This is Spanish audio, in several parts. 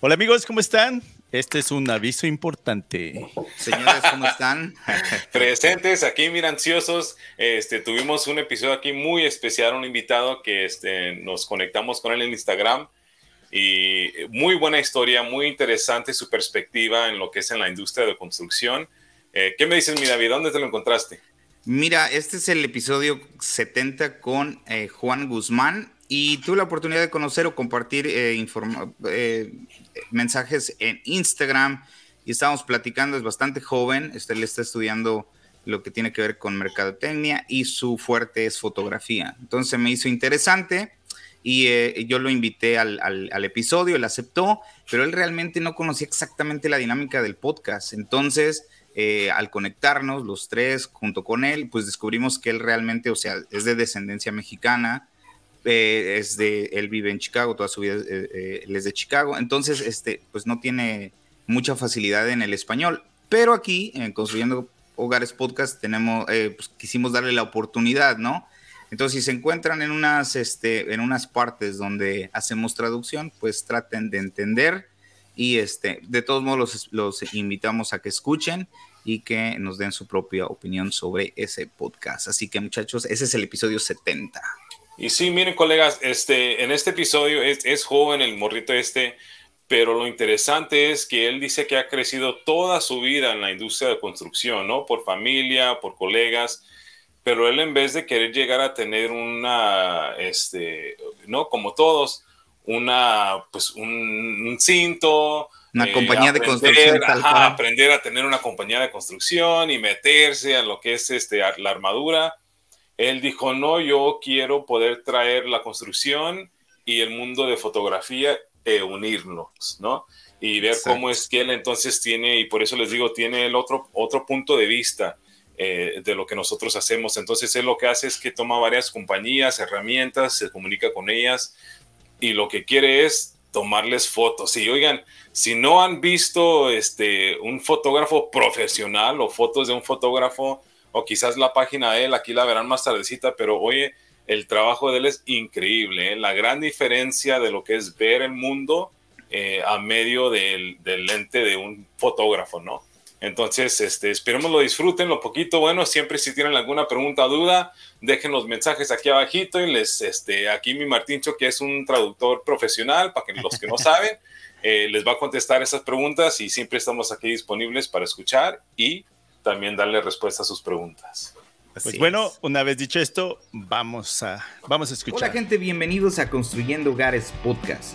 Hola amigos, ¿cómo están? Este es un aviso importante. Señores, ¿cómo están? Presentes aquí, mira, ansiosos. Este, tuvimos un episodio aquí muy especial, un invitado que este, nos conectamos con él en Instagram y muy buena historia, muy interesante su perspectiva en lo que es en la industria de construcción. Eh, ¿Qué me dices, mi David? ¿Dónde te lo encontraste? Mira, este es el episodio 70 con eh, Juan Guzmán y tuve la oportunidad de conocer o compartir eh, eh, mensajes en Instagram y estábamos platicando, es bastante joven, este, él está estudiando lo que tiene que ver con mercadotecnia y su fuerte es fotografía. Entonces me hizo interesante y eh, yo lo invité al, al, episodio, él aceptó, pero él realmente no conocía exactamente la dinámica del podcast. Entonces, al conectarnos los tres junto con él, pues descubrimos que él realmente, o sea, es de descendencia mexicana, eh, es de, él vive en Chicago, toda su vida eh, eh, es de Chicago, entonces, este, pues no tiene mucha facilidad en el español, pero aquí, en Construyendo Hogares Podcast, tenemos, pues quisimos darle la oportunidad, ¿no? Entonces, si se encuentran en unas, este, en unas partes donde hacemos traducción, pues traten de entender y este, de todos modos los, los invitamos a que escuchen y que nos den su propia opinión sobre ese podcast. Así que muchachos, ese es el episodio 70. Y sí, miren, colegas, este, en este episodio es, es joven el morrito este, pero lo interesante es que él dice que ha crecido toda su vida en la industria de construcción, ¿no? Por familia, por colegas, pero él en vez de querer llegar a tener una, este, ¿no? Como todos, una, pues un, cinto. Una eh, compañía de construcción. aprender a tener una compañía de construcción y meterse a lo que es este, la armadura él dijo, no, yo quiero poder traer la construcción y el mundo de fotografía e unirnos, ¿no? Y ver cómo es que él entonces tiene, y por eso les digo, tiene el otro, otro punto de vista eh, de lo que nosotros hacemos. Entonces él lo que hace es que toma varias compañías, herramientas, se comunica con ellas y lo que quiere es tomarles fotos. Y oigan, si no han visto este, un fotógrafo profesional o fotos de un fotógrafo, o quizás la página de él, aquí la verán más tardecita, pero oye, el trabajo de él es increíble, ¿eh? la gran diferencia de lo que es ver el mundo eh, a medio del, lente de un fotógrafo, ¿no? Entonces, este, esperemos lo disfruten lo poquito. Bueno, siempre si tienen alguna pregunta o duda, dejen los mensajes aquí abajito y les, este, aquí mi Martincho, que es un traductor profesional, para que los que no saben, eh, les va a contestar esas preguntas y siempre estamos aquí disponibles para escuchar y también darle respuesta a sus preguntas. Pues bueno, una vez dicho esto, vamos a, vamos a escuchar. Hola gente, bienvenidos a Construyendo Hogares Podcast.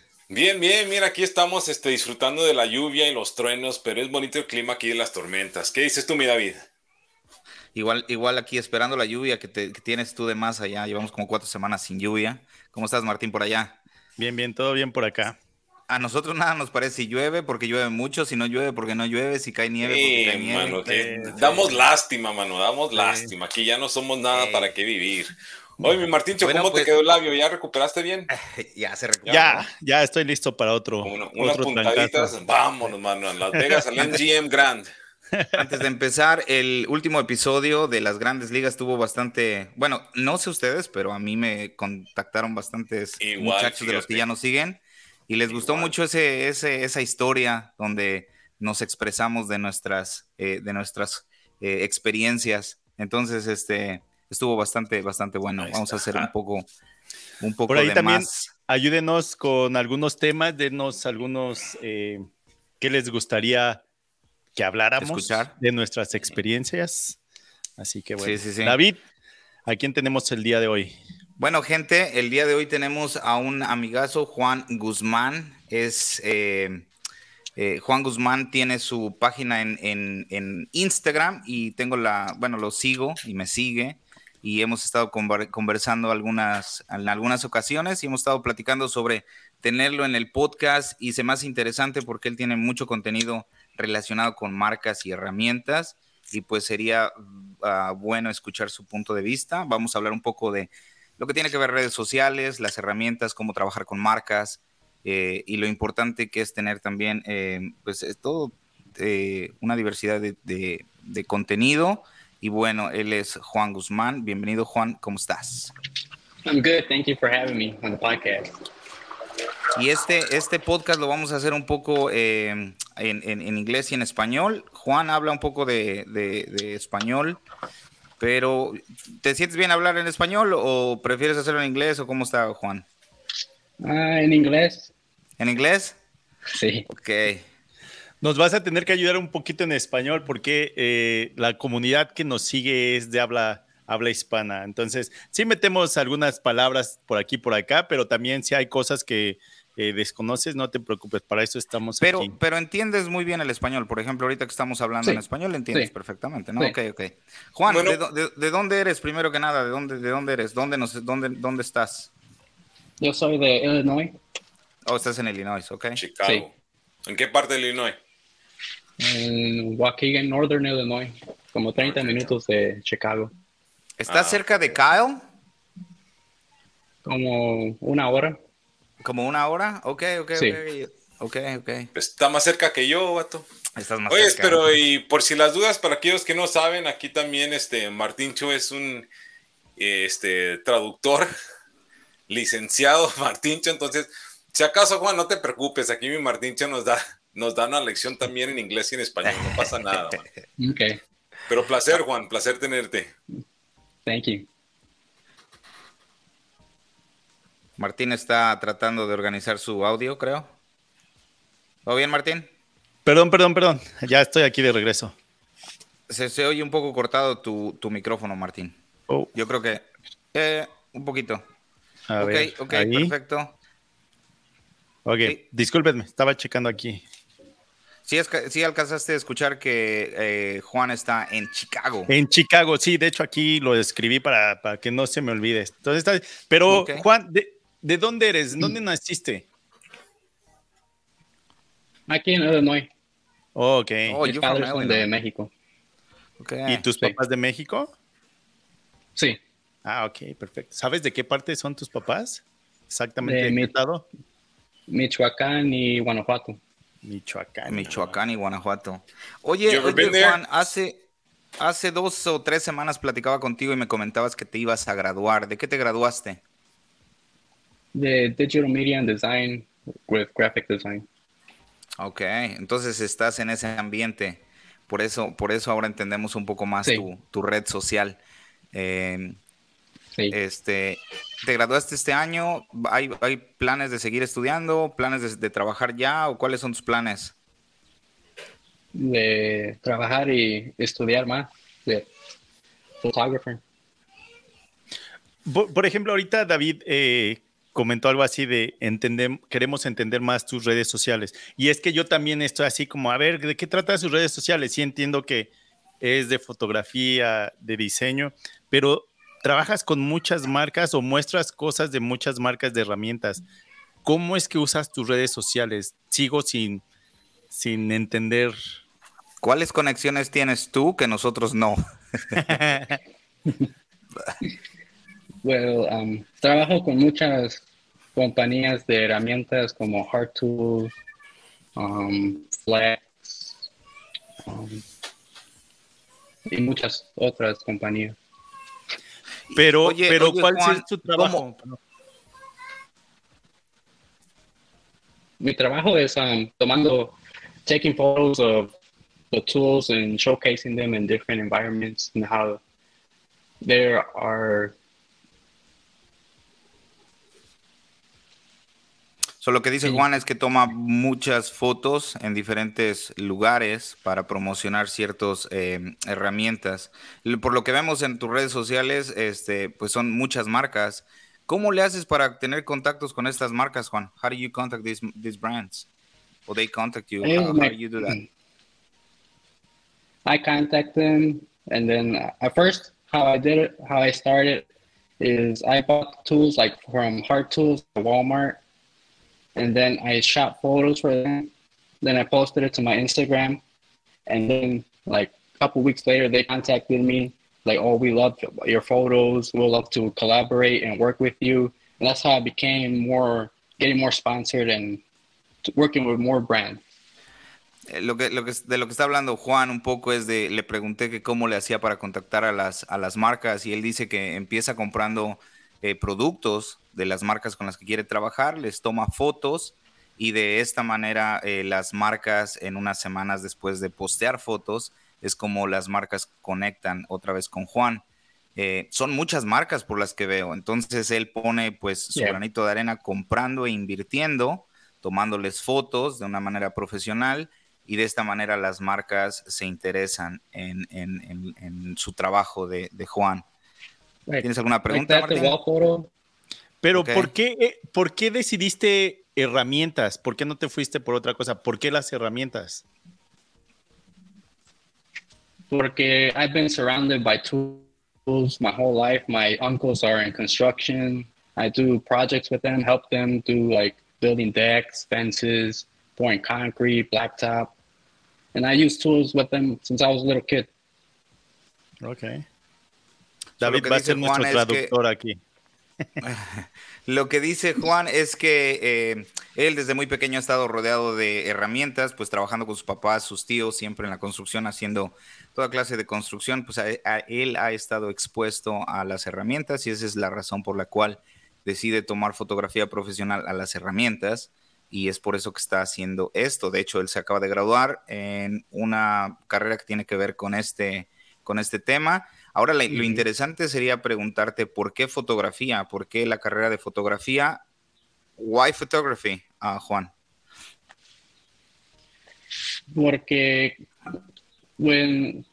Bien, bien, mira, aquí estamos este, disfrutando de la lluvia y los truenos, pero es bonito el clima aquí de las tormentas. ¿Qué dices tú, mi David? Igual, igual aquí esperando la lluvia que, tienes tú de más allá. Llevamos como cuatro semanas sin lluvia. ¿Cómo estás, Martín, por allá? Bien, bien, todo bien por acá. A nosotros nada nos parece si llueve porque llueve mucho, si no llueve porque no llueve, si cae nieve porque cae nieve. damos lástima, mano, damos lástima. Aquí ya no somos nada para qué vivir. Oye, mi Martíncho, ¿cómo te pues quedó el labio? ¿Ya recuperaste bien? ya se recuperó. Ya, ya estoy listo para otro. unas puntaditas, vámonos, mano, a Las Vegas, al MGM Grand. Antes de empezar, el último episodio de las grandes ligas tuvo bastante, bueno, no sé ustedes, pero a mí me contactaron bastantes muchachos de los que ya nos siguen y les gustó mucho ese, ese, esa historia donde nos expresamos de nuestras, eh, de nuestras eh, experiencias. Entonces, este, estuvo bastante, bastante bueno. Vamos a hacer un poco, un poco Por ahí de también, ayúdenos con algunos temas, denos algunos eh, que les gustaría que habláramos Escuchar. de nuestras experiencias. Así que bueno, David, ¿a quién tenemos el día de hoy? Bueno, gente, el día de hoy tenemos a un amigazo, Juan Guzmán. Es eh, eh, Juan Guzmán tiene su página en, en, en, Instagram y tengo la, bueno, lo sigo y me sigue y hemos estado conversando algunas, en algunas ocasiones y hemos estado platicando sobre tenerlo en el podcast y se me hace interesante porque él tiene mucho contenido relacionado con marcas y herramientas y pues sería ah, bueno escuchar su punto de vista. Vamos a hablar un poco de lo que tiene que ver redes sociales, las herramientas, cómo trabajar con marcas eh, y lo importante que es tener también, eh, pues, todo eh, una diversidad de, de, contenido. Y bueno, él es Juan Guzmán. Bienvenido, Juan. ¿Cómo estás? I'm good. Thank you for having me on the podcast. Y este, este podcast lo vamos a hacer un poco eh, en, en, inglés y en español. Juan habla un poco de, de, español, pero ¿te sientes bien hablar en español o prefieres hacerlo en inglés o cómo está Juan? Ah, en inglés. ¿En inglés? Sí. Ok. Nos vas a tener que ayudar un poquito en español porque eh, la comunidad que nos sigue es de habla, habla hispana. Entonces, sí metemos algunas palabras por aquí por acá, pero también si hay cosas que eh, desconoces, no te preocupes, para eso estamos pero, aquí. Pero entiendes muy bien el español. Por ejemplo, ahorita que estamos hablando en español, entiendes perfectamente, ¿no? Ok, ok. Juan, ¿de, dónde eres primero que nada? ¿De dónde, de dónde eres? ¿Dónde, nos, dónde, ¿Dónde estás? Yo soy de Illinois. Oh, estás en Illinois, ok. Chicago. ¿En qué parte de Illinois? En Waukegan, Northern Illinois, como 30 minutos de Chicago. ¿Estás ah. cerca de Kyle? Como una hora. ¿Como una hora? Ok, ok, sí. ok. Ok, pues está más cerca que yo, vato. Estás más Oye, cerca. pero y por si las dudas, para aquellos que no saben, aquí también este Martín Cho es un este traductor, licenciado Martín Cho, entonces, si acaso Juan, no te preocupes, aquí mi Martín Cho nos da nos dan una lección también en inglés y en español, no pasa nada. Okay. Pero placer, Juan, placer tenerte. Thank you. Martín está tratando de organizar su audio, creo. ¿Todo bien, Martín? Perdón, perdón, perdón. Ya estoy aquí de regreso. Se, oye un poco cortado tu, micrófono, Martín. Oh. Yo creo que eh, un poquito. A ok, ver, ok, perfecto. Ok, discúlpenme, estaba checando aquí. Sí, alcanzaste a escuchar que eh, Juan está en Chicago. En Chicago, sí, de hecho aquí lo escribí para, que no se me olvide. Entonces, pero Juan, ¿de, dónde eres? ¿Dónde naciste? Aquí en Illinois. Oh, ok. Oh, Mis padres son de México. ¿Y tus papás de México? Sí. Ah, ok, perfecto. ¿Sabes de qué parte son tus papás? Exactamente. ¿De, mi, estado? Michoacán y Guanajuato. Michoacán. Michoacán y Guanajuato. Oye, Juan, hace, hace dos o tres semanas platicaba contigo y me comentabas que te ibas a graduar. ¿De qué te graduaste? De Digital Media and Design with Graphic Design. Ok, entonces estás en ese ambiente. Por eso, por eso ahora entendemos un poco más tu, red social. Eh, este, ¿Te graduaste este año? ¿Hay, ¿Hay, planes de seguir estudiando? ¿Planes de, trabajar ya? ¿O cuáles son tus planes? De trabajar y estudiar más. De photographer. Por, ejemplo, ahorita David eh, comentó algo así de entender, queremos entender más tus redes sociales. Y es que yo también estoy así como, a ver, ¿de qué trata sus redes sociales? Sí entiendo que es de fotografía, de diseño, pero trabajas con muchas marcas o muestras cosas de muchas marcas de herramientas. ¿Cómo es que usas tus redes sociales? Sigo sin, sin entender. ¿Cuáles conexiones tienes tú que nosotros no? bueno, um, trabajo con muchas compañías de herramientas como Hard Tools, um, Flex um, y muchas otras compañías. Pero, pero ¿cuál es tu trabajo? Mi trabajo es um, tomando, taking photos of the tools and showcasing them in different environments and how there are So, lo que dice Juan es que toma muchas fotos en diferentes lugares para promocionar ciertas em, herramientas. Por lo que vemos en tus redes sociales, este, pues son muchas marcas. ¿Cómo le haces para tener contactos con estas marcas, Juan? How do you contact these, these brands? Or they contact you? How, do you do that? I contact them, and then uh, at first, how I did it, how I started, is I bought tools like from Hard Tools, Walmart, and then I shot photos for them. Then I posted it to my Instagram, and then like a couple weeks later, they contacted me like, "Oh, we love your photos. We'll love to collaborate and work with you." And that's how I became more getting more sponsored and working with more brands. Lo que, lo que, de lo que está hablando Juan un poco es de, le pregunté que cómo le hacía para contactar a las, a las marcas y él dice que empieza comprando eh, productos de las marcas con las que quiere trabajar, les toma fotos y de esta manera eh, las marcas en unas semanas después de postear fotos es como las marcas conectan otra vez con Juan. son muchas marcas por las que veo, entonces él pone pues su granito de arena comprando e invirtiendo, tomándoles fotos de una manera profesional y de esta manera las marcas se interesan en, en, en, su trabajo de, de Juan. ¿Tienes alguna pregunta, Martín? Pero ¿por, qué, eh, ¿por qué decidiste herramientas? ¿Por qué no te fuiste por otra cosa? ¿Por qué las herramientas? Porque I've been surrounded by tools my whole life. My uncles are in construction. I do projects with them, help them do like building decks, fences, pouring concrete, blacktop. and I use tools with them since I was a little kid. Okay. David va a ser nuestro traductor aquí. Lo que dice Juan es que eh, él desde muy pequeño ha estado rodeado de herramientas, pues trabajando con sus papás, sus tíos, siempre en la construcción, haciendo toda clase de construcción, pues él ha estado expuesto a las herramientas y esa es la razón por la cual decide tomar fotografía profesional a las herramientas y es por eso que está haciendo esto. De hecho, él se acaba de graduar en una carrera que tiene que ver con este, con este tema. Ahora, lo interesante sería preguntarte por qué fotografía, por qué la carrera de fotografía. Why photography, uh, Juan? Porque when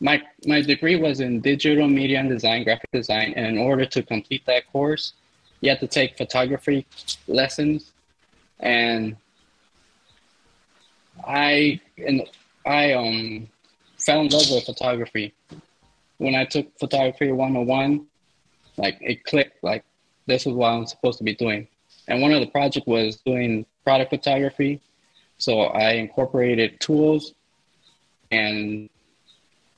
my my degree was in digital media and design, graphic design, and in order to complete that course, you have to take photography lessons and I and I um fell in love with photography when I took photography 101. Like it clicked. Like this is what I'm supposed to be doing. And one of the project was doing product photography. So I incorporated tools and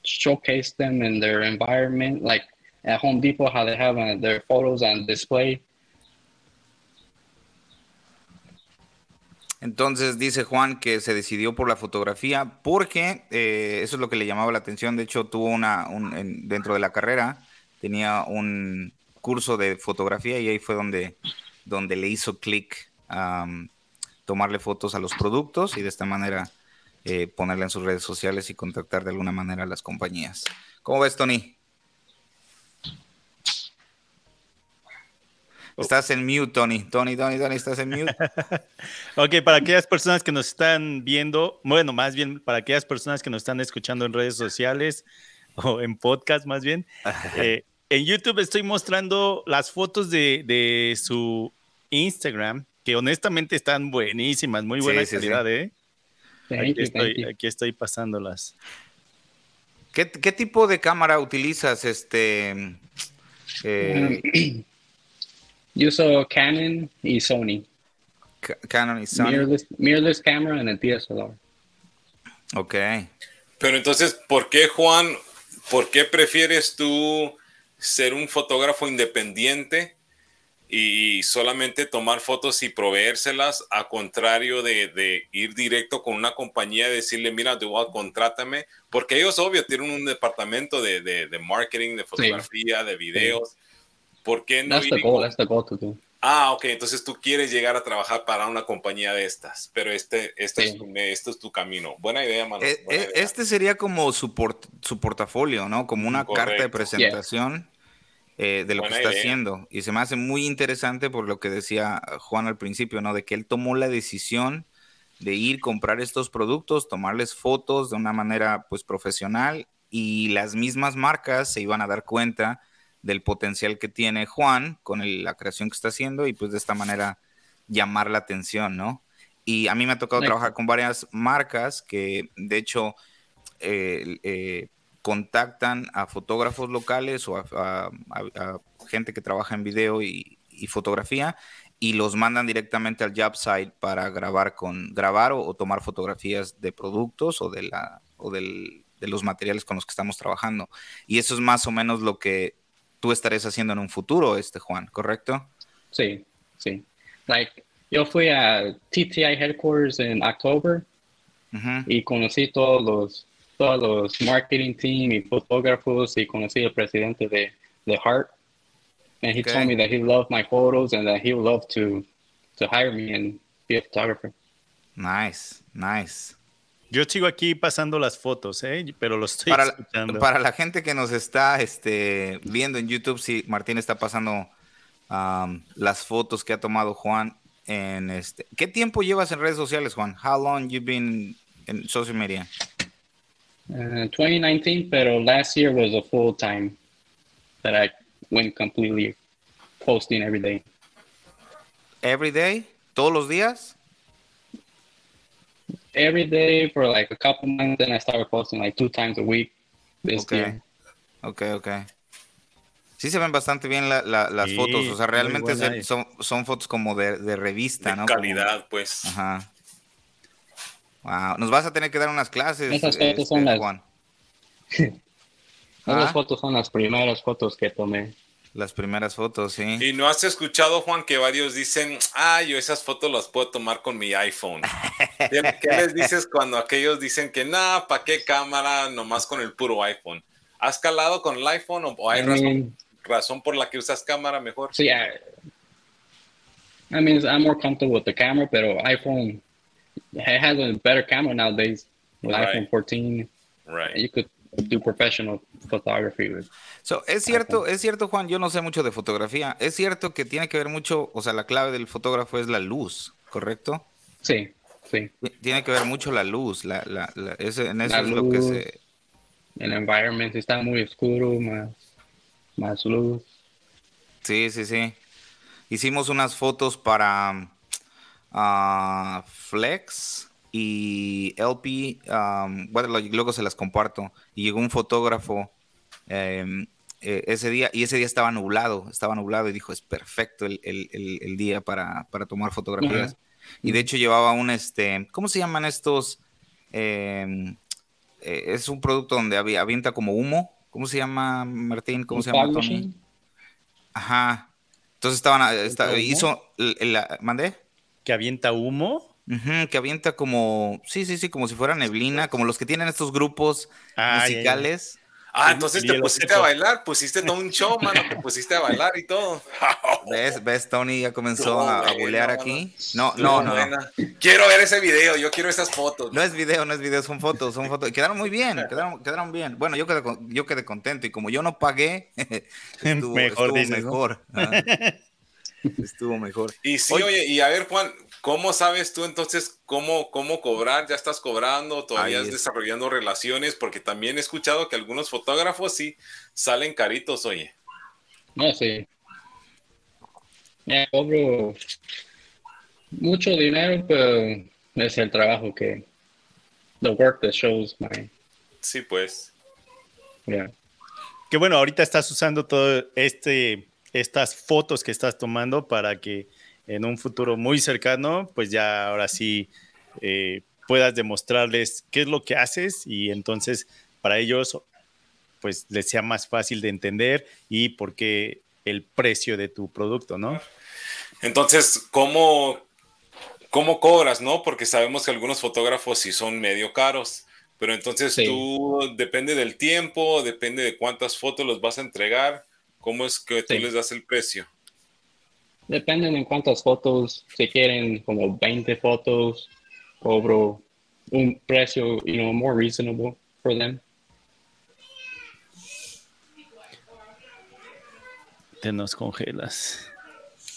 showcased them in their environment, like at Home Depot, how they have uh, their photos on display. Entonces dice Juan que se decidió por la fotografía porque eh, eso es lo que le llamaba la atención. De hecho, tuvo una, dentro de la carrera, tenía un curso de fotografía y ahí fue donde, donde le hizo clic a tomarle fotos a los productos y de esta manera eh, ponerla en sus redes sociales y contactar de alguna manera a las compañías. ¿Cómo ves, Tony? Estás en mute, Tony. Tony, Tony, Tony, estás en mute. ok, para aquellas personas que nos están viendo, bueno, más bien para aquellas personas que nos están escuchando en redes sociales o en podcast, más bien, eh, en YouTube estoy mostrando las fotos de, su Instagram, que honestamente están buenísimas, muy buena calidad, ¿eh? Aquí estoy, aquí estoy pasándolas. ¿Qué, ¿Qué, tipo de cámara utilizas? Este. Eh, Uso Canon y Sony. Canon y Sony. Mirrorless, mirrorless camera en el DSLR. Ok. Pero entonces, ¿por qué, Juan, por qué prefieres tú ser un fotógrafo independiente y solamente tomar fotos y proveérselas, a contrario de, ir directo con una compañía y decirle, mira, tú contrátame? Porque ellos, obvio, tienen un departamento de, marketing, de fotografía, de videos. ¿Por qué no? That's the goal, that's the goal to do. Ah, ok, entonces tú quieres llegar a trabajar para una compañía de estas, pero este, este, es, este es tu camino. Buena idea, mano. Eh, eh, este sería como su, su portafolio, ¿no? Como una carta de presentación eh, de lo que está haciendo. Y se me hace muy interesante por lo que decía Juan al principio, ¿no? De que él tomó la decisión de ir comprar estos productos, tomarles fotos de una manera pues profesional y las mismas marcas se iban a dar cuenta del potencial que tiene Juan con la creación que está haciendo y pues de esta manera llamar la atención, ¿no? Y a mí me ha tocado trabajar con varias marcas que de hecho eh, eh, contactan a fotógrafos locales o a, gente que trabaja en video y, fotografía y los mandan directamente al job site para grabar con grabar o, tomar fotografías de productos o de la o del de los materiales con los que estamos trabajando. Y eso es más o menos lo que tú estarías haciendo en un futuro, este Juan, ¿correcto? Sí, sí. Like, yo fui a TTI Headquarters en octubre Ujú. y conocí todos los, todos los marketing team y fotógrafos y conocí al presidente de, de Heart. And he Okay. told me that he loved my photos and that he would love to, to hire me and be a photographer. Nice, nice. Yo sigo aquí pasando las fotos, ¿eh? pero lo estoy Para, la- escuchando. para la gente que nos está este, viendo en YouTube, sí, Martín está pasando um, las fotos que ha tomado Juan en este. ¿Qué tiempo llevas en redes sociales, Juan? How long you been in social media? Uh, 2019, pero last year was a full time that I went completely posting every day. Every day, todos los días. Every day for like a couple months, then I started posting like two times a week this Okay. year. Ok, ok. Sí se ven bastante bien la- la- las Sí, fotos, o sea, realmente se- son, son fotos como de, de revista, De ¿no? Como- calidad, pues. Ajá. Wow. Nos vas a tener que dar unas clases, Esas fotos este, son las- Juan. Esas Ah. fotos son las primeras fotos que tomé. Las primeras fotos, sí. Y no has escuchado, Juan, que varios dicen, ah, yo esas fotos las puedo tomar con mi iPhone. ¿Qué, les dices cuando aquellos dicen que nada, ¿para qué cámara? Nomás con el puro iPhone. ¿Has calado con el iPhone o, o hay I razón, mean, razón por la que usas cámara mejor? yeah. I mean, I'm more comfortable with the camera, pero iPhone it has a better camera nowadays. With Right. iPhone 14, Right. you could do professional photography with. So, es cierto, es cierto, Juan, yo no sé mucho de fotografía. Es cierto que tiene que ver mucho, o sea, la clave del fotógrafo es la luz, ¿correcto? Sí, sí. Tiene que ver mucho la luz, la, la, la- ese- en eso La es lo que se... El environment está muy oscuro, más, más luz. Sí, sí, sí. Hicimos unas fotos para ah, Flex y LP. um, luego se las comparto. Y llegó un fotógrafo em, eh, ese día y ese día estaba nublado, estaba nublado y dijo, es perfecto el, el- el- el día para, para tomar fotografías. Y de hecho llevaba un, este, ¿cómo se llaman estos? Em, eh, es un producto donde avi- avienta como humo. ¿Cómo se llama, Martín? ¿Cómo se llama, machine. Ajá. Entonces estaban, humo? hizo, la- ¿mandé? que avienta humo. Que avienta como, sí, sí, sí, como si fuera neblina, como los que tienen estos grupos Ah, musicales. Ah, entonces te pusiste a bailar, pusiste todo un show, mano, te pusiste a bailar y todo. ¿Ves? ¿Ves? Tony ya comenzó No, a, a bulear aquí. No, no, no. Quiero ver ese video, yo quiero esas fotos. No es video, no es video, son fotos, son fotos. Quedaron muy bien, quedaron, quedaron bien. Bueno, yo quedé, con- yo quedé contento y como yo no pagué, estuvo Mejor, estuvo mejor. Estuvo mejor. Y sí, Oye- oye, y a ver, Juan, ¿cómo sabes tú entonces cómo, cómo cobrar? ¿Ya estás cobrando? ¿Todavía estás es. desarrollando relaciones? Porque también he escuchado que algunos fotógrafos sí salen caritos, oye. No sé. Ya cobro mucho dinero, pero es el trabajo que. The work that shows my. Sí, pues. Yeah. Que bueno, ahorita estás usando todo este, estas fotos que estás tomando para que en un futuro muy cercano, pues ya ahora sí eh, puedas demostrarles qué es lo que haces y entonces para ellos pues les sea más fácil de entender y por qué el precio de tu producto, ¿no? Entonces, ¿cómo, ¿cómo cobras, no? Porque sabemos que algunos fotógrafos sí son medio caros. Pero entonces Sí. tú, depende del tiempo, depende de cuántas fotos los vas a entregar, ¿cómo es que tú Sí. les das el precio? Dependen en cuántas fotos. Si quieren como 20 fotos, cobro un precio, you know, more reasonable for them. Te nos congelas.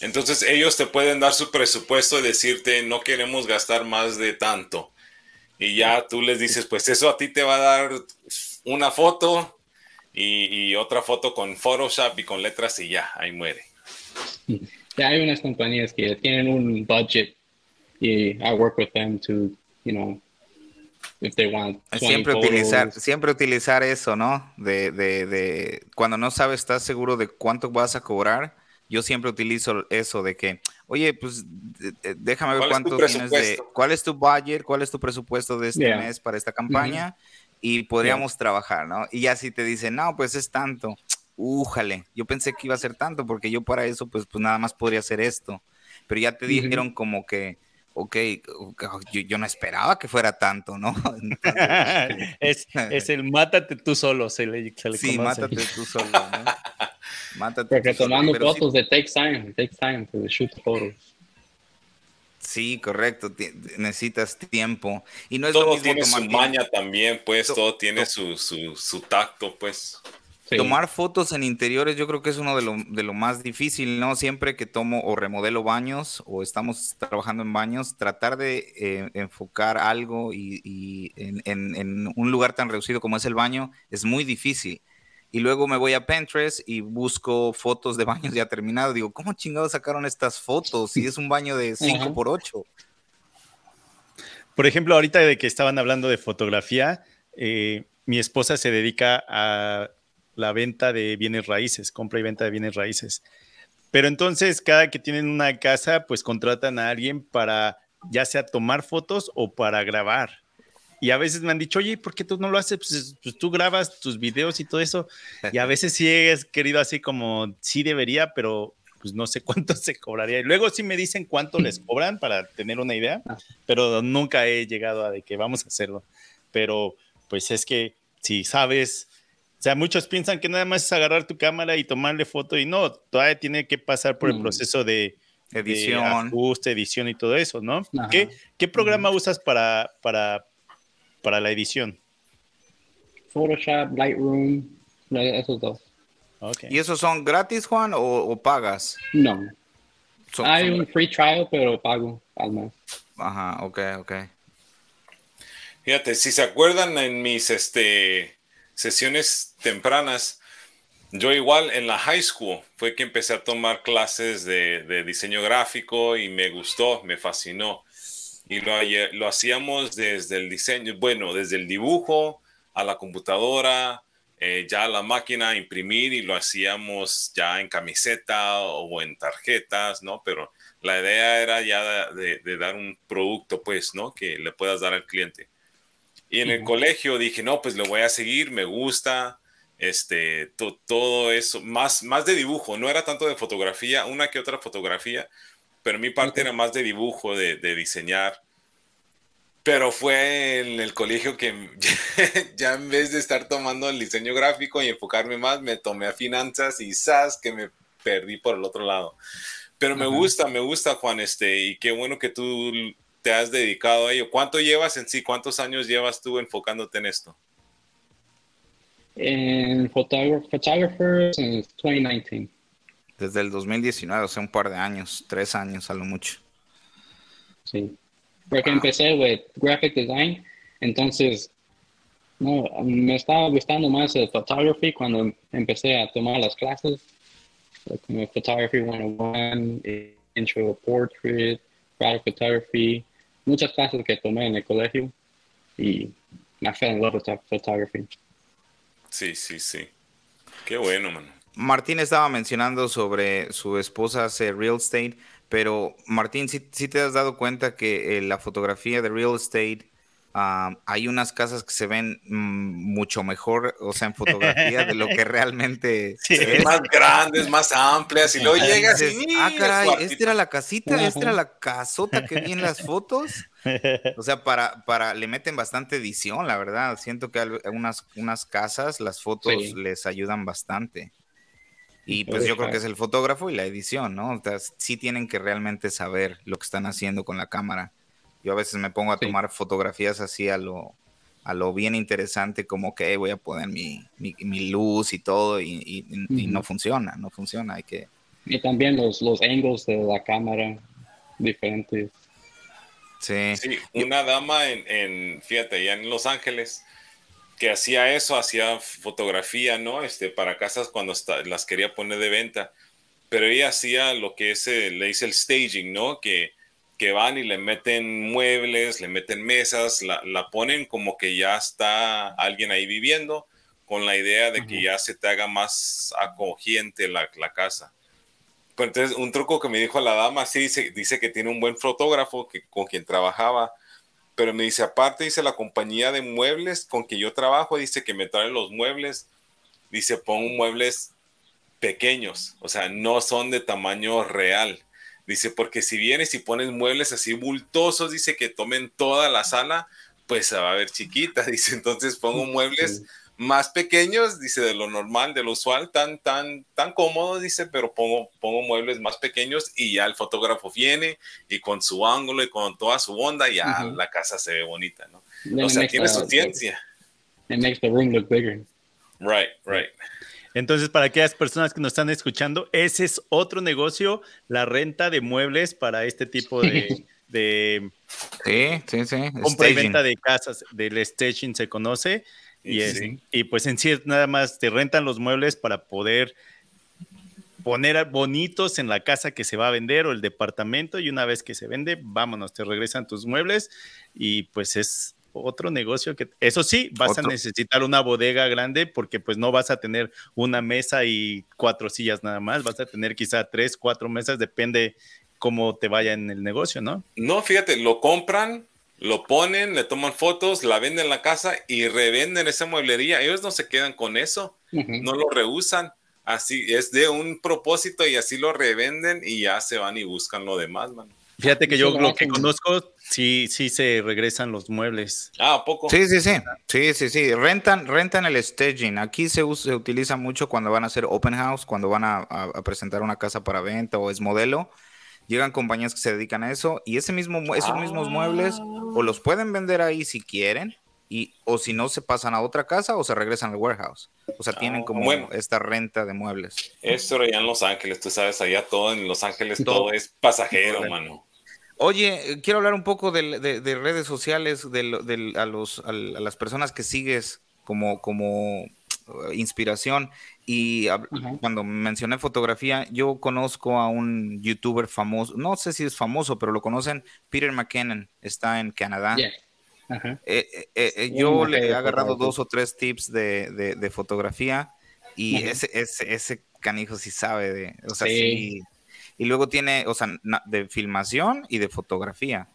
Entonces ellos te pueden dar su presupuesto y decirte, no queremos gastar más de tanto. Y ya tú les dices, pues eso a ti te va a dar una foto y, y otra foto con Photoshop y con letras y ya, ahí muere. Ya hay unas compañías que tienen un budget y I work with them to, you know, if they want 20 Siempre utilizar, siempre utilizar eso, ¿no? De, de, de cuando no sabes, estás seguro de cuánto vas a cobrar. Yo siempre utilizo eso de que, oye, pues déjame ver ¿Cuál es tu cuánto tienes de, cuál es tu budget, cuál es tu presupuesto de este Yeah. mes para esta campaña y podríamos trabajar, ¿no? Y ya si te dicen, no, pues es tanto, újale, yo pensé que iba a ser tanto porque yo para eso pues, pues nada más podría hacer esto, pero ya te dijeron como que, ok, yo, no esperaba que fuera tanto, ¿no? es, es, el mátate tú solo, se le, se le Sí, mátate tú solo, ¿no? Mátate Porque tomando fotos de takes time, takes time to shoot photos. Sí, correcto. necesitas tiempo. Y no es todo lo mismo tiene su maña también, pues, todo tiene su, su, su, tacto, pues. Tomar fotos en interiores yo creo que es uno de lo, de lo, más difícil, ¿no? Siempre que tomo o remodelo baños o estamos trabajando en baños, tratar de eh, enfocar algo y, y en, en, en, un lugar tan reducido como es el baño es muy difícil y luego me voy a Pinterest y busco fotos de baños ya terminados. Digo, ¿cómo chingados sacaron estas fotos si es un baño de 5 por 8? Por ejemplo, ahorita de que estaban hablando de fotografía, eh, mi esposa se dedica a la venta de bienes raíces, compra y venta de bienes raíces. Pero entonces, cada que tienen una casa, pues contratan a alguien para ya sea tomar fotos o para grabar. Y a veces me han dicho, oye, ¿por qué tú no lo haces? Pues, pues, tú grabas tus videos y todo eso. Y a veces sí he querido así como, sí debería, pero pues no sé cuánto se cobraría. Y luego sí me dicen cuánto les cobran para tener una idea, ah. pero nunca he llegado a de que vamos a hacerlo. Pero pues es que si sabes, o sea, muchos piensan que nada más es agarrar tu cámara y tomarle foto y no, todavía tiene que pasar por el mm. proceso de, edición, ajuste, edición y todo eso, ¿no? ¿Qué, ¿Qué, programa usas para, para, para la edición? Photoshop, Lightroom, esos dos. ¿Y esos son gratis, Juan, o, pagas? No. Hay un free trial, pero pago al mes. Ajá, ok, ok. Fíjate, si se acuerdan en mis este, sesiones tempranas, yo igual en la high school fue que empecé a tomar clases de, de diseño gráfico y me gustó, me fascinó y lo, lo hacíamos desde el diseño, bueno, desde el dibujo a la computadora, eh, ya a la máquina, imprimir y lo hacíamos ya en camiseta o en tarjetas, ¿no? Pero la idea era ya de, dar un producto, pues, ¿no? Que le puedas dar al cliente. Y en el colegio dije, no, pues lo voy a seguir, me gusta, este, todo eso, más, más de dibujo, no era tanto de fotografía, una que otra fotografía, pero mi parte era más de dibujo, de, diseñar. Pero fue en el colegio que ya en vez de estar tomando el diseño gráfico y enfocarme más, me tomé a finanzas y sas que me perdí por el otro lado. Pero me gusta, me gusta, Juan, este, y qué bueno que tú te has dedicado a ello. ¿Cuánto llevas en sí? ¿Cuántos años llevas tú enfocándote en esto? En Photographers en 2019. Desde el 2019, o sea, un par de años, tres años a lo mucho. Sí, porque empecé with graphic design, entonces no, me estaba gustando más el photography cuando empecé a tomar las clases, como Photography 101, Intro Portrait, Product Photography, muchas clases que tomé en el colegio y me fell in love with photography. Sí, sí, sí. Qué bueno, man. Martín estaba mencionando sobre su esposa hace real estate, pero Martín, si te has dado cuenta que eh, la fotografía de real estate, hay unas casas que se ven mm, mucho mejor, o sea, en fotografía de lo que realmente es. Más grandes, más amplias, y luego llegas y Ah, caray, esta era la casita, esta era la casota que vi en las fotos. O sea, para, para, le meten bastante edición, la verdad. Siento que unas, unas casas, las fotos les ayudan bastante. Y pues yo creo que es el fotógrafo y la edición, ¿no? O sea, sí tienen que realmente saber lo que están haciendo con la cámara. Yo a veces me pongo a tomar fotografías así a lo, a lo bien interesante, como que voy a poner mi, mi, luz y todo, y, no funciona, no funciona. Hay que... Y también los, los angles de la cámara diferentes. Sí. sí una dama en, en, fíjate, allá en Los Ángeles, que hacía eso, hacía fotografía, ¿no? Este, para casas cuando las quería poner de venta. Pero ella hacía lo que es, le dice el staging, ¿no? Que, que van y le meten muebles, le meten mesas, la, la, ponen como que ya está alguien ahí viviendo, con la idea de que ya se te haga más acogiente la, la casa. Pero entonces, un truco que me dijo la dama, sí, dice, dice que tiene un buen fotógrafo que, con quien trabajaba, pero me dice, aparte, dice la compañía de muebles con que yo trabajo, dice que me traen los muebles, dice, pongo muebles pequeños, o sea, no son de tamaño real. Dice, porque si vienes y pones muebles así bultosos, dice que tomen toda la sala, pues se va a ver chiquita, dice, entonces pongo muebles más pequeños, dice, de lo normal, de lo usual, tan, tan, tan cómodo, dice, pero pongo, pongo muebles más pequeños y ya el fotógrafo viene y con su ángulo y con toda su onda, ya la casa se ve bonita, ¿no? o sea, tiene su ciencia. It makes the room look bigger. Right, right. Entonces, para aquellas personas que nos están escuchando, ese es otro negocio, la renta de muebles para este tipo de, de sí, sí, sí. compra y venta de casas, del staging se conoce. Y, y pues en sí nada más te rentan los muebles para poder poner bonitos en la casa que se va a vender o el departamento y una vez que se vende, vámonos, te regresan tus muebles y pues es otro negocio que eso sí, vas a necesitar una bodega grande porque pues no vas a tener una mesa y cuatro sillas nada más, vas a tener quizá tres, cuatro mesas, depende cómo te vaya en el negocio, ¿no? No, fíjate, lo compran lo ponen, le toman fotos, la venden en la casa y revenden esa mueblería. Ellos no se quedan con eso, no lo rehusan. Así es de un propósito y así lo revenden y ya se van y buscan lo demás, man. Fíjate que yo lo que conozco, sí, sí se regresan los muebles. Ah, poco? Sí, sí, sí. Sí, sí, sí. Rentan, rentan el staging. Aquí se, se utiliza mucho cuando van a hacer open house, cuando van a, a presentar una casa para venta o es modelo llegan compañías que se dedican a eso y ese mismo, esos mismos muebles o los pueden vender ahí si quieren y o si no se pasan a otra casa o se regresan al warehouse. O sea, tienen ah, como esta renta de muebles. Eso era ya en Los Ángeles, tú sabes, allá todo en Los Ángeles todo, es pasajero, mano. Oye, quiero hablar un poco de, de, redes sociales, de, a, los, a, las personas que sigues como, como uh, inspiración. Y cuando mencioné fotografía, yo conozco a un youtuber famoso, no sé si es famoso, pero lo conocen, Peter McKinnon, está en Canadá. Eh, eh, eh, yo le he agarrado dos o tres tips de, de, fotografía y ese, ese, ese, canijo sí sabe de, o sea, sí. Y luego tiene, o sea, de filmación y de fotografía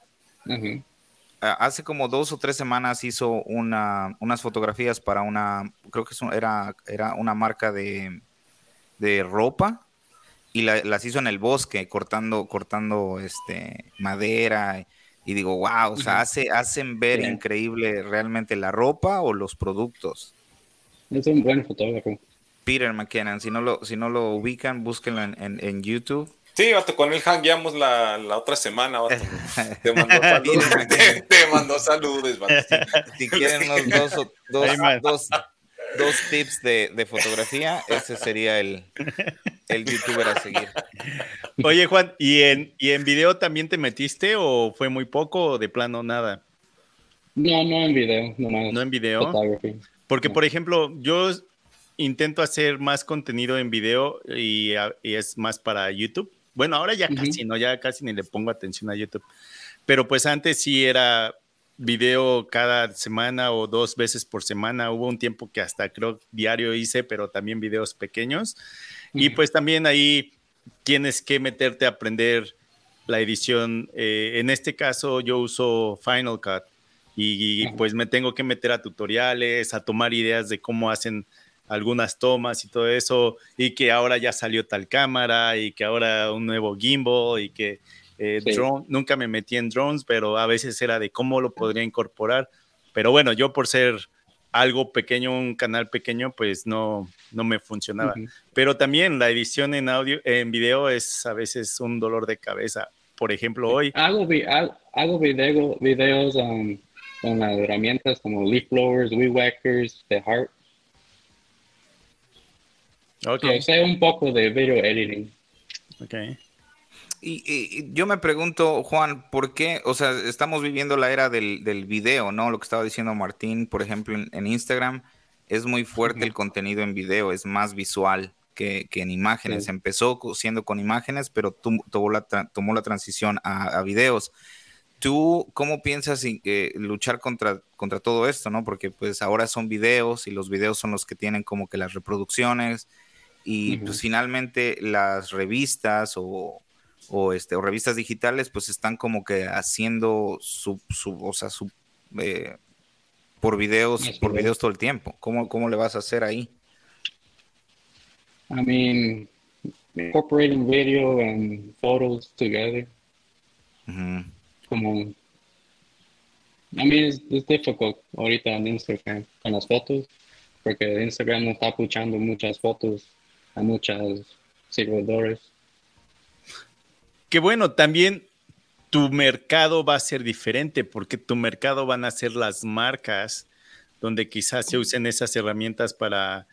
hace como dos o tres semanas hizo una, unas fotografías para una, creo que era, era una marca de, de ropa y las hizo en el bosque, cortando, cortando este, madera. Y digo, wow, o sea, hace, hacen ver increíble realmente la ropa o los productos. Es un buen fotógrafo. Peter McKinnon, si no lo, si no lo ubican, búsquenlo en, en, en YouTube. Sí, con él hangueamos la, la otra semana. Te mandó saludos. te, mandó saludos. Si quieren unos dos, dos, dos, dos, tips de, de, fotografía, ese sería el, el youtuber a seguir. Oye, Juan, ¿y en, ¿y en video también te metiste o fue muy poco o de plano nada? No, no en video. No, ¿No en video. Porque, por ejemplo, yo intento hacer más contenido en video y, y es más para YouTube bueno, ahora ya casi, ¿no? Ya casi ni le pongo atención a YouTube. Pero pues antes sí era video cada semana o dos veces por semana. Hubo un tiempo que hasta creo diario hice, pero también videos pequeños. Y pues también ahí tienes que meterte a aprender la edición. Eh, en este caso yo uso Final Cut y, pues me tengo que meter a tutoriales, a tomar ideas de cómo hacen algunas tomas y todo eso, y que ahora ya salió tal cámara, y que ahora un nuevo gimbal, y que eh, drone, nunca me metí en drones, pero a veces era de cómo lo podría incorporar. Pero bueno, yo por ser algo pequeño, un canal pequeño, pues no, no me funcionaba. Pero también la edición en audio, en video es a veces un dolor de cabeza. Por ejemplo, hoy. Hago, hago video, videos um, con las herramientas como leaf blowers, weed whackers, The Heart, Okay. sé un poco de video editing. Okay. Y, yo me pregunto, Juan, ¿por qué? O sea, estamos viviendo la era del, del video, ¿no? Lo que estaba diciendo Martín, por ejemplo, en, Instagram, es muy fuerte el contenido en video, es más visual que, que en imágenes. Empezó siendo con imágenes, pero tomó la, tomó la transición a, a videos. ¿Tú cómo piensas eh, luchar contra, contra todo esto, no? Porque pues ahora son videos y los videos son los que tienen como que las reproducciones y pues finalmente las revistas o, o, este, o revistas digitales, pues están como que haciendo su, su o sea, su, eh, por videos, por videos todo el tiempo. ¿Cómo, ¿Cómo le vas a hacer ahí? I mean, incorporating video and photos together. Como, I mean, it's, it's difficult ahorita en Instagram con las fotos, porque Instagram no está puchando muchas fotos a muchos seguidores. Que bueno, también tu mercado va a ser diferente, porque tu mercado van a ser las marcas donde quizás se usen esas herramientas para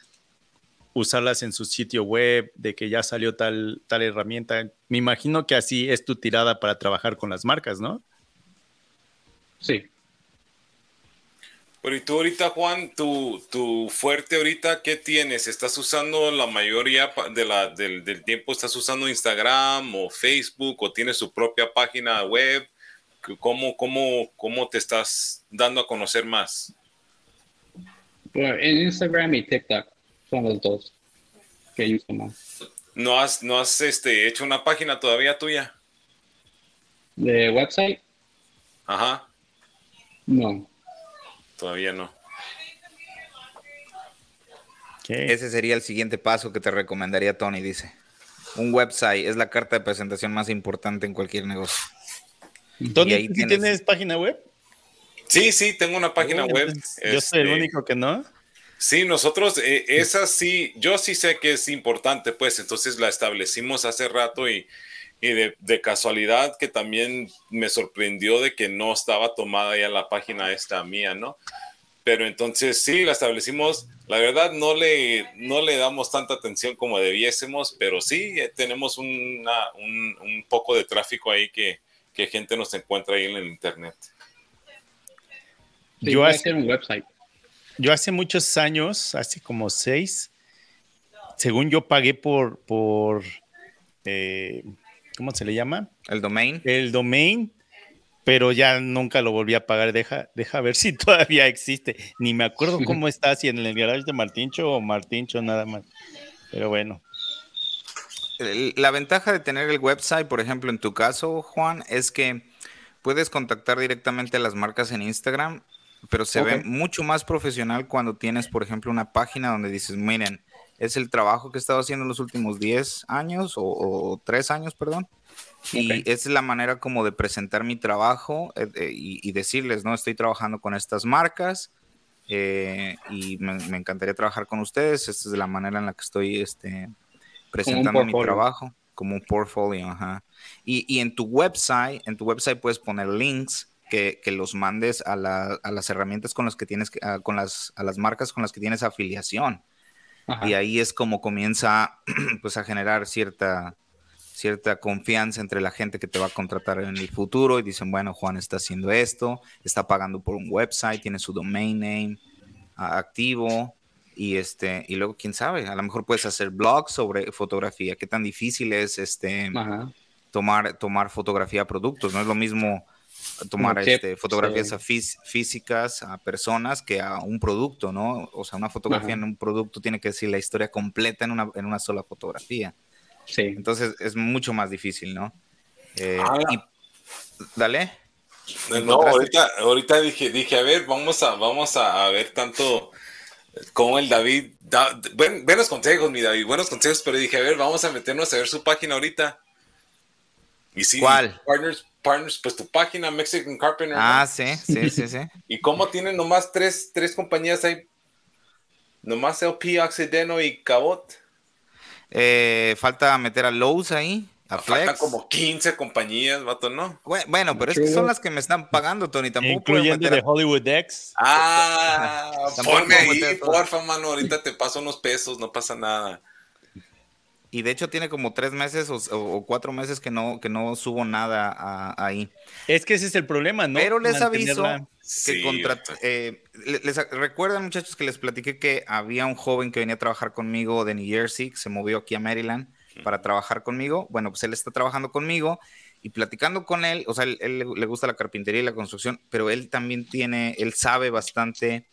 usarlas en su sitio web, de que ya salió tal, tal herramienta. Me imagino que así es tu tirada para trabajar con las marcas, ¿no? Sí. Pero y tú ahorita, Juan, tu, tu fuerte ahorita, ¿qué tienes? ¿Estás usando la mayoría de la, del, del, tiempo, estás usando Instagram o Facebook o tienes su propia página web? ¿Cómo, cómo, cómo te estás dando a conocer más? Bueno, en Instagram y TikTok son los dos que uso más. ¿No has, no has este, hecho una página todavía tuya? ¿De website? Ajá. No. Todavía no. Ese sería el siguiente paso que te recomendaría Tony, dice. Un website es la carta de presentación más importante en cualquier negocio. Tony, tienes... tienes página web? Sí, sí, tengo una página web. Yo soy el este, único que no. Sí, nosotros, eh, esa sí, yo sí sé que es importante, pues entonces la establecimos hace rato y, y de, de, casualidad que también me sorprendió de que no estaba tomada ya la página esta mía, ¿no? Pero entonces sí, la establecimos, la verdad no le, no le damos tanta atención como debiésemos, pero sí eh, tenemos una, un, un, poco de tráfico ahí que, que gente nos encuentra ahí en el internet. Sí, yo hace un website. Yo hace muchos años, hace como seis, según yo pagué por, por eh, ¿cómo se le llama? El domain. El domain, pero ya nunca lo volví a pagar. Deja, deja ver si todavía existe. Ni me acuerdo cómo está, si en el garage de Martincho o Martincho nada más. Pero bueno. La ventaja de tener el website, por ejemplo, en tu caso, Juan, es que puedes contactar directamente a las marcas en Instagram pero se ve mucho más profesional cuando tienes, por ejemplo, una página donde dices, miren, es el trabajo que he estado haciendo en los últimos 10 años o, 3 años, perdón. Y es la manera como de presentar mi trabajo eh, eh, y, decirles, no, estoy trabajando con estas marcas eh, y me, encantaría trabajar con ustedes. Esta es la manera en la que estoy este, presentando mi trabajo como un portfolio. Ajá. Y, y en tu website, en tu website puedes poner links que, los mandes a, las herramientas con las que tienes, a, con las, a las marcas con las que tienes afiliación. Y ahí es como comienza pues a generar cierta, cierta confianza entre la gente que te va a contratar en el futuro y dicen, bueno, Juan está haciendo esto, está pagando por un website, tiene su domain name activo y este y luego quién sabe, a lo mejor puedes hacer blogs sobre fotografía, qué tan difícil es este tomar tomar fotografía a productos, no es lo mismo tomar este, fotografías físicas a personas que a un producto, ¿no? O sea, una fotografía en un producto tiene que decir la historia completa en una, en una sola fotografía. Sí. Entonces es mucho más difícil, ¿no? Eh, ah. dale. No, ahorita, ahorita dije, dije, a ver, vamos a, vamos a, ver tanto como el David, buenos consejos, mi David, buenos consejos, pero dije, a ver, vamos a meternos a ver su página ahorita. Y sí, ¿Cuál? Partners, Partners, pues tu página, Mexican Carpenter. Ah, sí, sí, sí, sí. ¿Y cómo tienen nomás tres, tres compañías ahí? Nomás LP, Occideno y Cabot. Eh, falta meter a Lowe's ahí. A Flex. Faltan como 15 compañías, vato, ¿no? Bueno, pero es que son las que me están pagando, Tony. Tampoco Incluyendo de Hollywood X. Ah, ponme ahí, porfa, mano. Ahorita te paso unos pesos, no pasa nada. Y de hecho tiene como tres meses o, cuatro meses que no, que no subo nada ahí. Es que ese es el problema, ¿no? Pero les aviso que contra, eh, les, recuerdan muchachos que les platiqué que había un joven que venía a trabajar conmigo de New Jersey, que se movió aquí a Maryland para trabajar conmigo. Bueno, pues él está trabajando conmigo y platicando con él, o sea, él, él, le gusta la carpintería y la construcción, pero él también tiene, él sabe bastante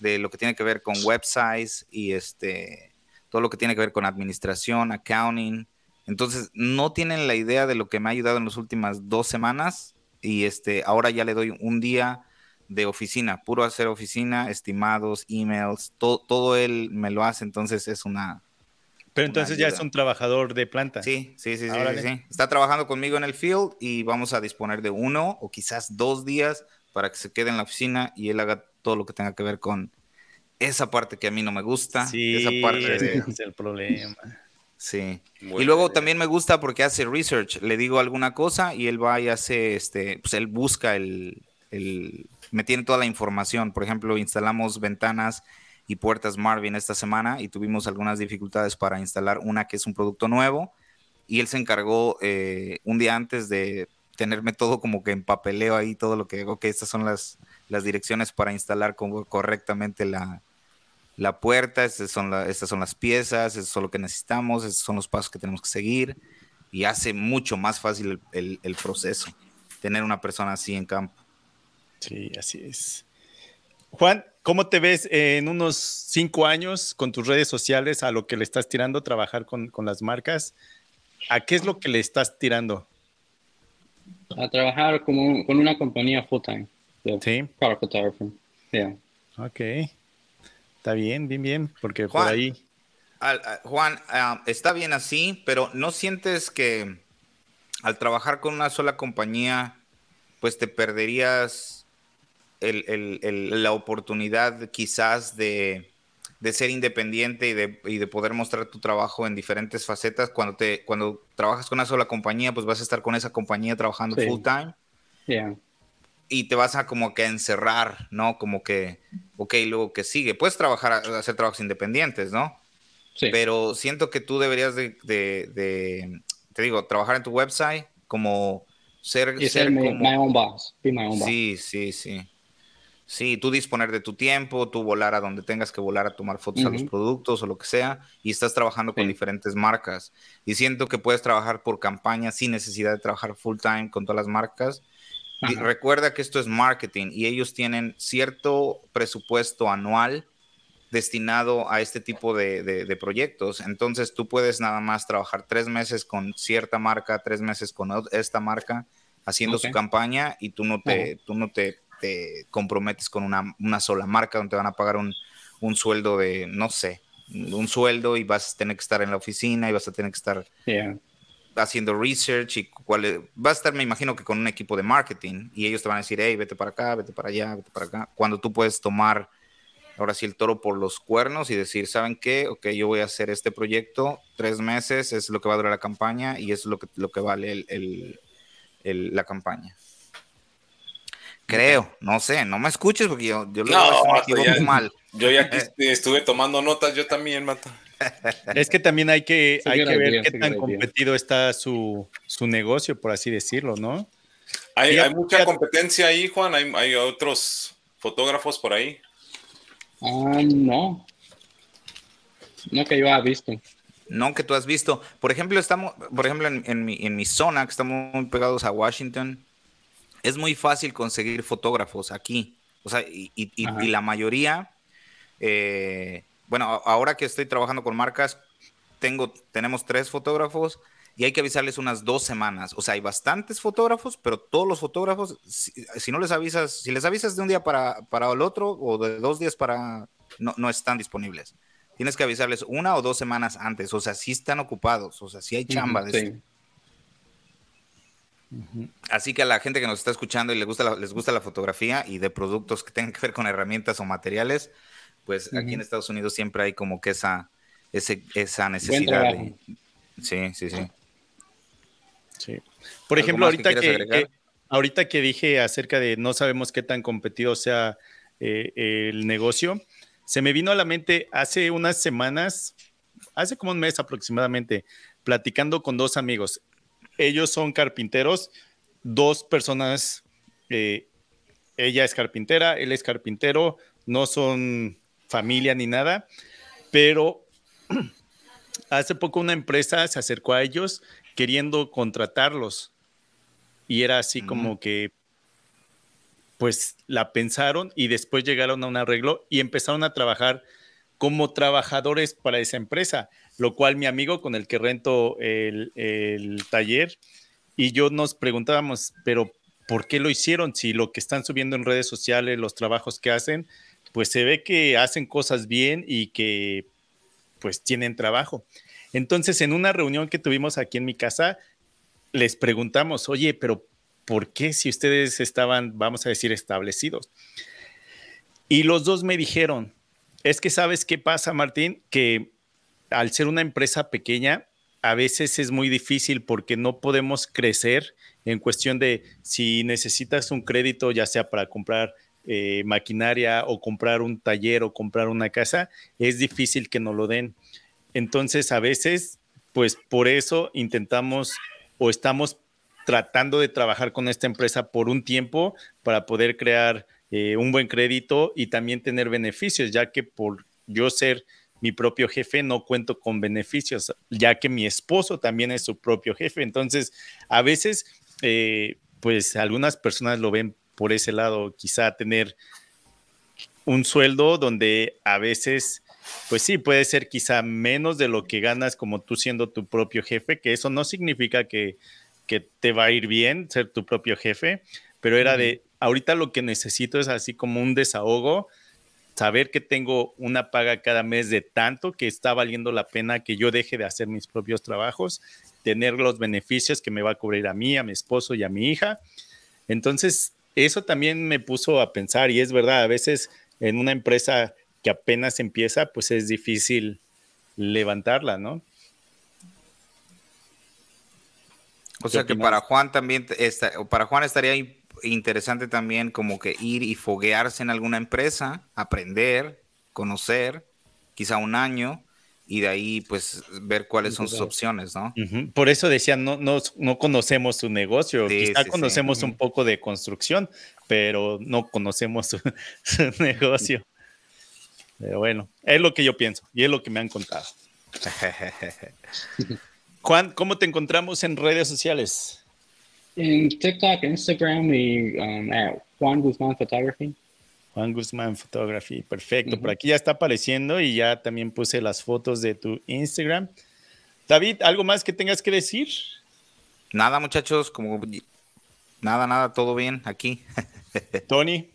de lo que tiene que ver con websites y este todo lo que tiene que ver con administración, accounting, Entonces, no tienen la idea de lo que me ha ayudado en las últimas dos semanas y este, ahora ya le doy un día de oficina, puro hacer oficina, estimados, emails, todo, todo él me lo hace, entonces es una... Pero entonces ya es un trabajador de planta. Sí, sí, sí, sí, sí, Está trabajando conmigo en el field y vamos a disponer de uno o quizás dos días para que se quede en la oficina y él haga todo lo que tenga que ver con esa parte que a mí no me gusta. Sí, esa parte es el problema. Sí. y luego también me gusta porque hace research. Le digo alguna cosa y él va y hace, este, pues él busca el, el, me tiene toda la información. Por ejemplo, instalamos ventanas y puertas Marvin esta semana y tuvimos algunas dificultades para instalar una que es un producto nuevo y él se encargó eh, un día antes de tenerme todo como que en papeleo ahí, todo lo que, ok, estas son las, las direcciones para instalar correctamente la, la puerta, estas son, estas son las piezas, eso es lo que necesitamos, estos son los pasos que tenemos que seguir y hace mucho más fácil el, el proceso tener una persona así en campo. Sí, así es. Juan, ¿cómo te ves en unos cinco años con tus redes sociales a lo que le estás tirando, trabajar con, las marcas? ¿A qué es lo que le estás tirando? A trabajar como, con una compañía full time. Sí. Product photography. Yeah. Ok. Está bien, bien, bien, porque por ahí. Juan, ah, está bien así, pero ¿no sientes que al trabajar con una sola compañía, pues te perderías la oportunidad quizás de, ser independiente y de, poder mostrar tu trabajo en diferentes facetas. Cuando, te, cuando trabajas con una sola compañía, pues vas a estar con esa compañía trabajando full time. Y te vas a como que encerrar, ¿no? Como que, ok, luego que sigue. Puedes trabajar, hacer trabajos independientes, ¿no? Sí. Pero siento que tú deberías de, te digo, trabajar en tu website como ser, ser, como... my own boss. Sí, sí, sí. Sí, tú disponer de tu tiempo, tú volar a donde tengas que volar a tomar fotos a los productos o lo que sea, y estás trabajando con diferentes marcas. Y siento que puedes trabajar por campaña sin necesidad de trabajar full time con todas las marcas. Recuerda que esto es marketing y ellos tienen cierto presupuesto anual destinado a este tipo de, proyectos. Entonces tú puedes nada más trabajar tres meses con cierta marca, tres meses con esta marca, haciendo su campaña y tú no te, tú no te te comprometes con una, sola marca donde te van a pagar un, sueldo de, no sé, un sueldo y vas a tener que estar en la oficina y vas a tener que estar haciendo research y cuál vas a estar, me imagino que con un equipo de marketing y ellos te van a decir, hey, vete para acá, vete para allá, vete para acá, cuando tú puedes tomar ahora sí el toro por los cuernos y decir, ¿saben qué? Ok, yo voy a hacer este proyecto, tres meses es lo que va a durar la campaña y es lo que, lo que vale la campaña. Creo, no sé, no me escuches porque yo, yo no, me mal. Yo ya eh. estuve tomando notas, yo también, Mata. Es que también hay que, hay que ver qué tan competido está su, negocio, por así decirlo, ¿no? Hay, mucha competencia ahí, Juan. Hay, otros fotógrafos por ahí. Ah, no. No que yo haya visto. No que tú has visto. Por ejemplo, estamos, por ejemplo, en, mi, en mi zona, que estamos muy pegados a Washington, es muy fácil conseguir fotógrafos aquí. O sea, y, la mayoría, eh, bueno, ahora que estoy trabajando con marcas, tengo, tenemos tres fotógrafos y hay que avisarles unas dos semanas. O sea, hay bastantes fotógrafos, pero todos los fotógrafos, si, no les avisas, si les avisas de un día para, para el otro o de dos días para, no, no están disponibles. Tienes que avisarles una o dos semanas antes. O sea, sí están ocupados. O sea, sí hay chamba. de Así que a la gente que nos está escuchando y les gusta la, les gusta la fotografía y de productos que tengan que ver con herramientas o materiales, pues aquí en Estados Unidos siempre hay como que esa, esa necesidad. Sí, sí, sí. Sí. Por ejemplo, ahorita que, ahorita que dije acerca de no sabemos qué tan competido sea eh, el negocio, se me vino a la mente hace unas semanas, hace como un mes aproximadamente, platicando con dos amigos ellos son carpinteros, dos personas, eh, ella es carpintera, él es carpintero, no son familia ni nada, pero hace poco una empresa se acercó a ellos queriendo contratarlos y era así como que pues la pensaron y después llegaron a un arreglo y empezaron a trabajar como trabajadores para esa empresa. lo cual mi amigo con el que rento el, el taller y yo nos preguntábamos, pero ¿por qué lo hicieron? Si lo que están subiendo en redes sociales, los trabajos que hacen, pues se ve que hacen cosas bien y que pues tienen trabajo. Entonces, en una reunión que tuvimos aquí en mi casa, les preguntamos, oye, pero ¿por qué si ustedes estaban, vamos a decir, establecidos? Y los dos me dijeron, es que sabes qué pasa, Martín, que al ser una empresa pequeña, a veces es muy difícil porque no podemos crecer en cuestión de si necesitas un crédito, ya sea para comprar eh, maquinaria o comprar un taller o comprar una casa, es difícil que nos lo den. Entonces, a veces, pues por eso intentamos o estamos tratando de trabajar con esta empresa por un tiempo para poder crear eh, un buen crédito y también tener beneficios, ya que por yo ser mi propio jefe no cuento con beneficios, ya que mi esposo también es su propio jefe. Entonces, a veces, eh, pues algunas personas lo ven por ese lado, quizá tener un sueldo donde a veces, pues sí, puede ser quizá menos de lo que ganas como tú siendo tu propio jefe, que eso no significa que, te va a ir bien ser tu propio jefe, pero era de, ahorita lo que necesito es así como un desahogo, saber que tengo una paga cada mes de tanto que está valiendo la pena que yo deje de hacer mis propios trabajos, tener los beneficios que me va a cubrir a mí, a mi esposo y a mi hija. Entonces, eso también me puso a pensar y es verdad, a veces en una empresa que apenas empieza, pues es difícil levantarla, ¿no? O sea que para Juan también, está, para Juan estaría interesante también como que ir y foguearse en alguna empresa, aprender, conocer, quizá un año, y de ahí pues ver cuáles son sus opciones, ¿no? Por eso decía, no, no, no conocemos su negocio, quizá conocemos un poco de construcción, pero no conocemos su, negocio. Pero bueno, es lo que yo pienso y es lo que me han contado. Juan, ¿cómo te encontramos en redes sociales? En TikTok, Instagram y um, Juan Guzmán Photography. Juan Guzmán Photography, perfecto. Por aquí ya está apareciendo y ya también puse las fotos de tu Instagram. David, ¿algo más que tengas que decir? Nada, muchachos, como nada, nada, todo bien aquí. Tony.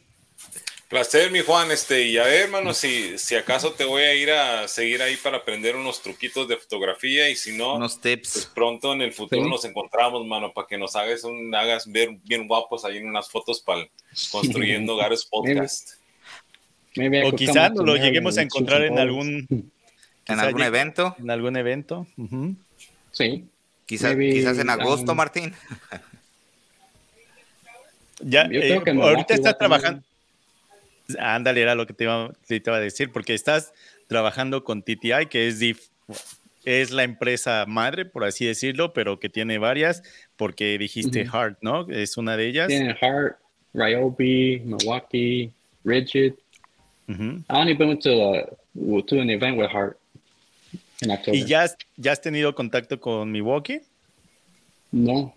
Placer, mi Juan. Este, y a ver, hermano, si, si acaso te voy a ir a seguir ahí para aprender unos truquitos de fotografía y si no, unos tips. Pues pronto en el futuro nos encontramos, mano, para que nos hagas un, hagas ver bien guapos ahí en unas fotos para construyendo Gares Podcast. o quizás lo lleguemos a encontrar en algún en algún evento. En algún evento. Sí. Quizás, quizás en agosto, Martín. ya, eh, ahorita está trabajando. Ándale, era lo que te iba, a decir, porque estás trabajando con TTI, que es, es la empresa madre, por así decirlo, pero que tiene varias, porque dijiste Hart, ¿no? Es una de ellas. Tiene Hart, Ryobi, Milwaukee, Rigid. I only been to, to an event with Hart in October. ¿Y ya, ya has tenido contacto con Milwaukee? No,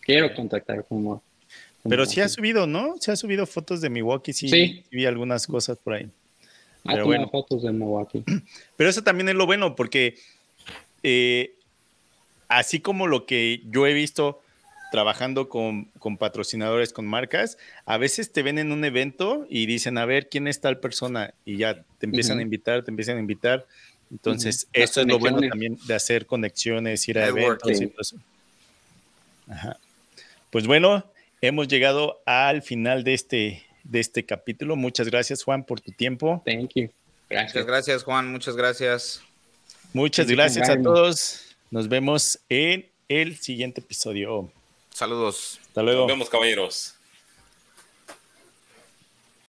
quiero contactar con Milwaukee. Pero sí ha subido, ¿no? Se ha subido fotos de Milwaukee, sí, sí. vi algunas cosas por ahí. Pero bueno. fotos de Milwaukee. Pero eso también es lo bueno, porque eh, así como lo que yo he visto trabajando con, con, patrocinadores, con marcas, a veces te ven en un evento y dicen, a ver, ¿quién es tal persona? Y ya te empiezan a invitar, te empiezan a invitar. Entonces, eso es lo bueno también de hacer conexiones, ir a eventos y todo eso. Ajá. Pues bueno, hemos llegado al final de este, de este capítulo. Muchas gracias, Juan, por tu tiempo. Thank you. Gracias. Muchas gracias, Juan. Muchas gracias. Muchas gracias a todos. Nos vemos en el siguiente episodio. Saludos. Hasta luego. Nos vemos, caballeros.